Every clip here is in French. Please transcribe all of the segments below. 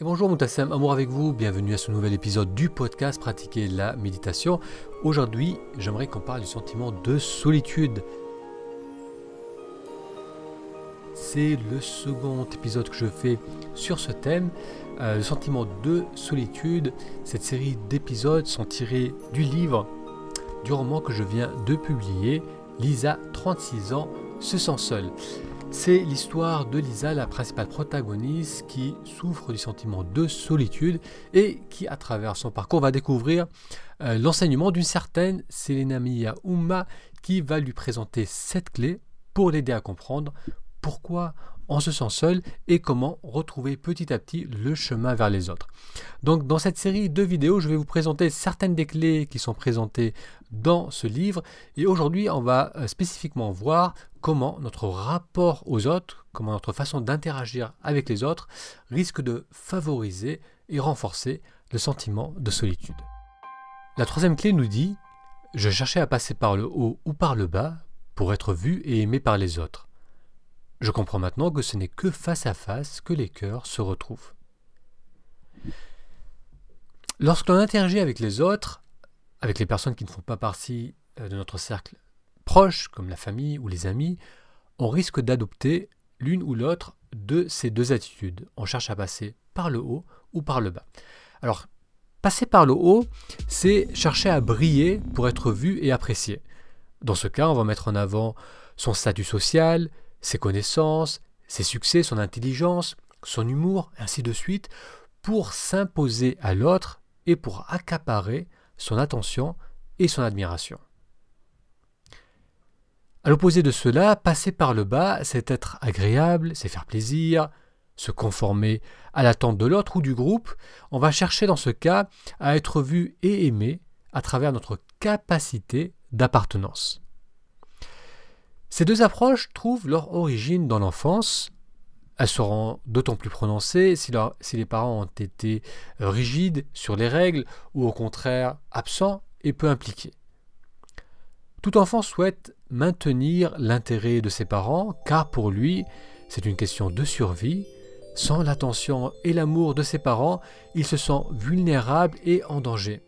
Et bonjour Moutassem, amour avec vous, bienvenue à ce nouvel épisode du podcast Pratiquer la méditation. Aujourd'hui, j'aimerais qu'on parle du sentiment de solitude. C'est le second épisode que je fais sur ce thème, euh, le sentiment de solitude. Cette série d'épisodes sont tirés du livre, du roman que je viens de publier, Lisa, 36 ans, se sent seule. C'est l'histoire de Lisa, la principale protagoniste, qui souffre du sentiment de solitude et qui, à travers son parcours, va découvrir euh, l'enseignement d'une certaine Selena Mia Uma qui va lui présenter cette clé pour l'aider à comprendre pourquoi on se sent seul et comment retrouver petit à petit le chemin vers les autres. Donc dans cette série de vidéos, je vais vous présenter certaines des clés qui sont présentées dans ce livre et aujourd'hui on va euh, spécifiquement voir comment notre rapport aux autres, comment notre façon d'interagir avec les autres risque de favoriser et renforcer le sentiment de solitude. La troisième clé nous dit Je cherchais à passer par le haut ou par le bas pour être vu et aimé par les autres. Je comprends maintenant que ce n'est que face à face que les cœurs se retrouvent. Lorsque l'on interagit avec les autres, avec les personnes qui ne font pas partie euh, de notre cercle proche, comme la famille ou les amis, on risque d'adopter l'une ou l'autre de ces deux attitudes. On cherche à passer par le haut ou par le bas. Alors, passer par le haut, c'est chercher à briller pour être vu et apprécié. Dans ce cas, on va mettre en avant son statut social, ses connaissances, ses succès, son intelligence, son humour, ainsi de suite, pour s'imposer à l'autre et pour accaparer son attention et son admiration. À l'opposé de cela, passer par le bas, c'est être agréable, c'est faire plaisir, se conformer à l'attente de l'autre ou du groupe. On va chercher dans ce cas à être vu et aimé à travers notre capacité d'appartenance. Ces deux approches trouvent leur origine dans l'enfance. Elles seront d'autant plus prononcées si, les parents ont été rigides sur les règles ou au contraire absents et peu impliqués. Tout enfant souhaite maintenir l'intérêt de ses parents car pour lui c'est une question de survie. Sans l'attention et l'amour de ses parents, il se sent vulnérable et en danger.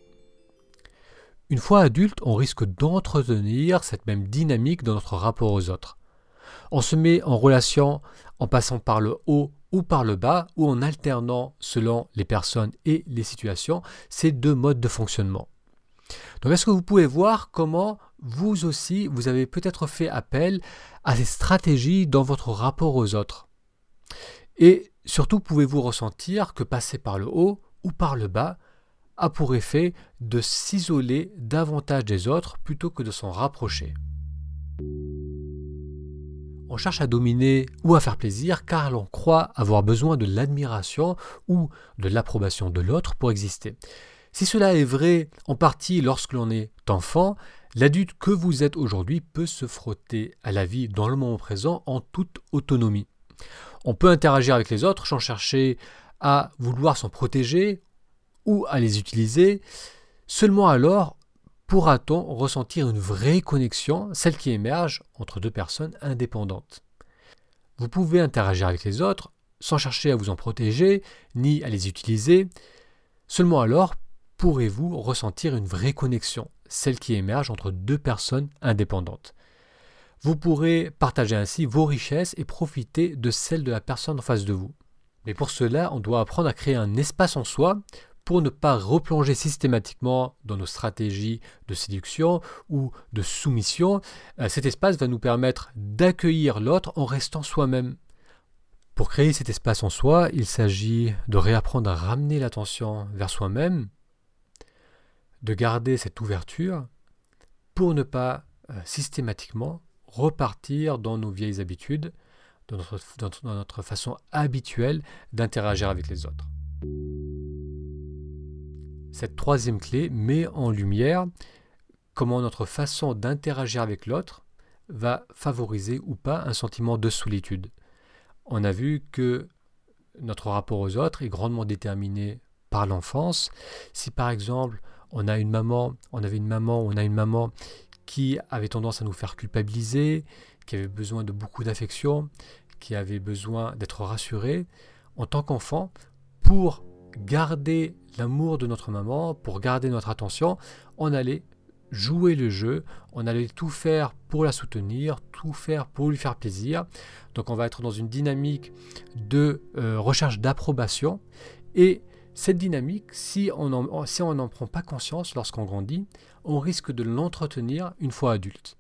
Une fois adulte, on risque d'entretenir cette même dynamique dans notre rapport aux autres. On se met en relation en passant par le haut ou par le bas ou en alternant selon les personnes et les situations ces deux modes de fonctionnement. Donc est-ce que vous pouvez voir comment vous aussi vous avez peut-être fait appel à ces stratégies dans votre rapport aux autres? Et surtout pouvez-vous ressentir que passer par le haut ou par le bas a pour effet de s'isoler davantage des autres plutôt que de s'en rapprocher. On cherche à dominer ou à faire plaisir car l'on croit avoir besoin de l'admiration ou de l'approbation de l'autre pour exister. Si cela est vrai en partie lorsque l'on est enfant, l'adulte que vous êtes aujourd'hui peut se frotter à la vie dans le moment présent en toute autonomie. On peut interagir avec les autres sans chercher à vouloir s'en protéger ou à les utiliser, seulement alors pourra-t-on ressentir une vraie connexion, celle qui émerge entre deux personnes indépendantes? Vous pouvez interagir avec les autres sans chercher à vous en protéger ni à les utiliser, seulement alors pourrez-vous ressentir une vraie connexion, celle qui émerge entre deux personnes indépendantes? Vous pourrez partager ainsi vos richesses et profiter de celles de la personne en face de vous. Mais pour cela, on doit apprendre à créer un espace en soi pour ne pas replonger systématiquement dans nos stratégies de séduction ou de soumission, euh, cet espace va nous permettre d'accueillir l'autre en restant soi-même. Pour créer cet espace en soi, il s'agit de réapprendre à ramener l'attention vers soi-même, de garder cette ouverture pour ne pas euh, systématiquement repartir dans nos vieilles habitudes, dans notre façon habituelle d'interagir avec les autres. Cette troisième clé met en lumière comment notre façon d'interagir avec l'autre va favoriser ou pas un sentiment de solitude. On a vu que notre rapport aux autres est grandement déterminé par l'enfance. Si par exemple on a une maman, avait une maman, on une maman qui avait tendance à nous faire culpabiliser, qui avait besoin de beaucoup d'affection, qui avait besoin d'être rassurée, en tant qu'enfant, pour garder l'amour de notre maman, pour garder notre attention, on allait jouer le jeu, on allait tout faire pour la soutenir, tout faire pour lui faire plaisir. Donc on va être dans une dynamique de euh, recherche d'approbation. Et cette dynamique, si on n'en prend pas conscience lorsqu'on grandit, on risque de l'entretenir une fois adulte.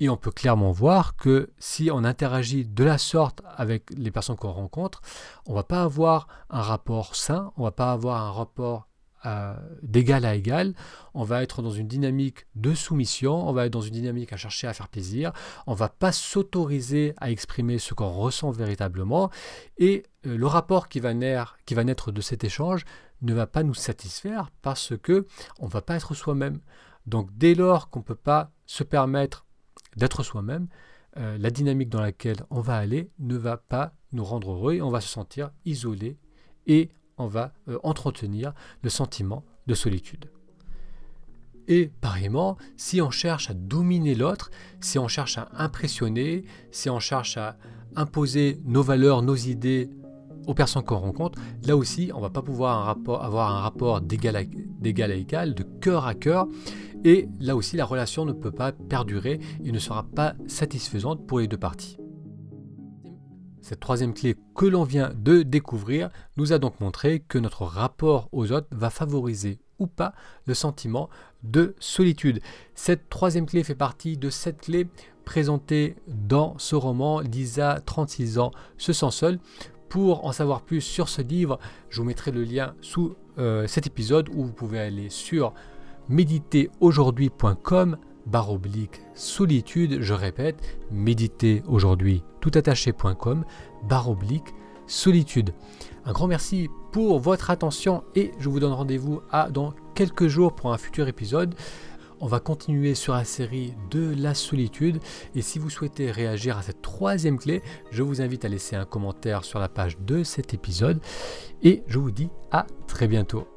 Et on peut clairement voir que si on interagit de la sorte avec les personnes qu'on rencontre, on ne va pas avoir un rapport sain, on ne va pas avoir un rapport euh, d'égal à égal, on va être dans une dynamique de soumission, on va être dans une dynamique à chercher à faire plaisir, on va pas s'autoriser à exprimer ce qu'on ressent véritablement, et euh, le rapport qui va, naître, de cet échange ne va pas nous satisfaire parce que on va pas être soi-même. Donc dès lors qu'on ne peut pas se permettre d'être soi-même, euh, la dynamique dans laquelle on va aller ne va pas nous rendre heureux et on va se sentir isolé et on va euh, entretenir le sentiment de solitude. Et pareillement, si on cherche à dominer l'autre, si on cherche à impressionner, si on cherche à imposer nos valeurs, nos idées aux personnes qu'on rencontre, là aussi, on ne va pas pouvoir avoir un rapport d'égal à, à égal, de cœur à cœur. Et là aussi, la relation ne peut pas perdurer et ne sera pas satisfaisante pour les deux parties. Cette troisième clé que l'on vient de découvrir nous a donc montré que notre rapport aux autres va favoriser ou pas le sentiment de solitude. Cette troisième clé fait partie de cette clé présentée dans ce roman. Lisa, 36 ans, se sent seule. Pour en savoir plus sur ce livre, je vous mettrai le lien sous euh, cet épisode où vous pouvez aller sur méditeraujourd'hui.com barre oblique solitude, je répète, méditer aujourd'hui toutattaché.com barre oblique solitude. Un grand merci pour votre attention et je vous donne rendez-vous à dans quelques jours pour un futur épisode. On va continuer sur la série de la solitude et si vous souhaitez réagir à cette troisième clé, je vous invite à laisser un commentaire sur la page de cet épisode et je vous dis à très bientôt.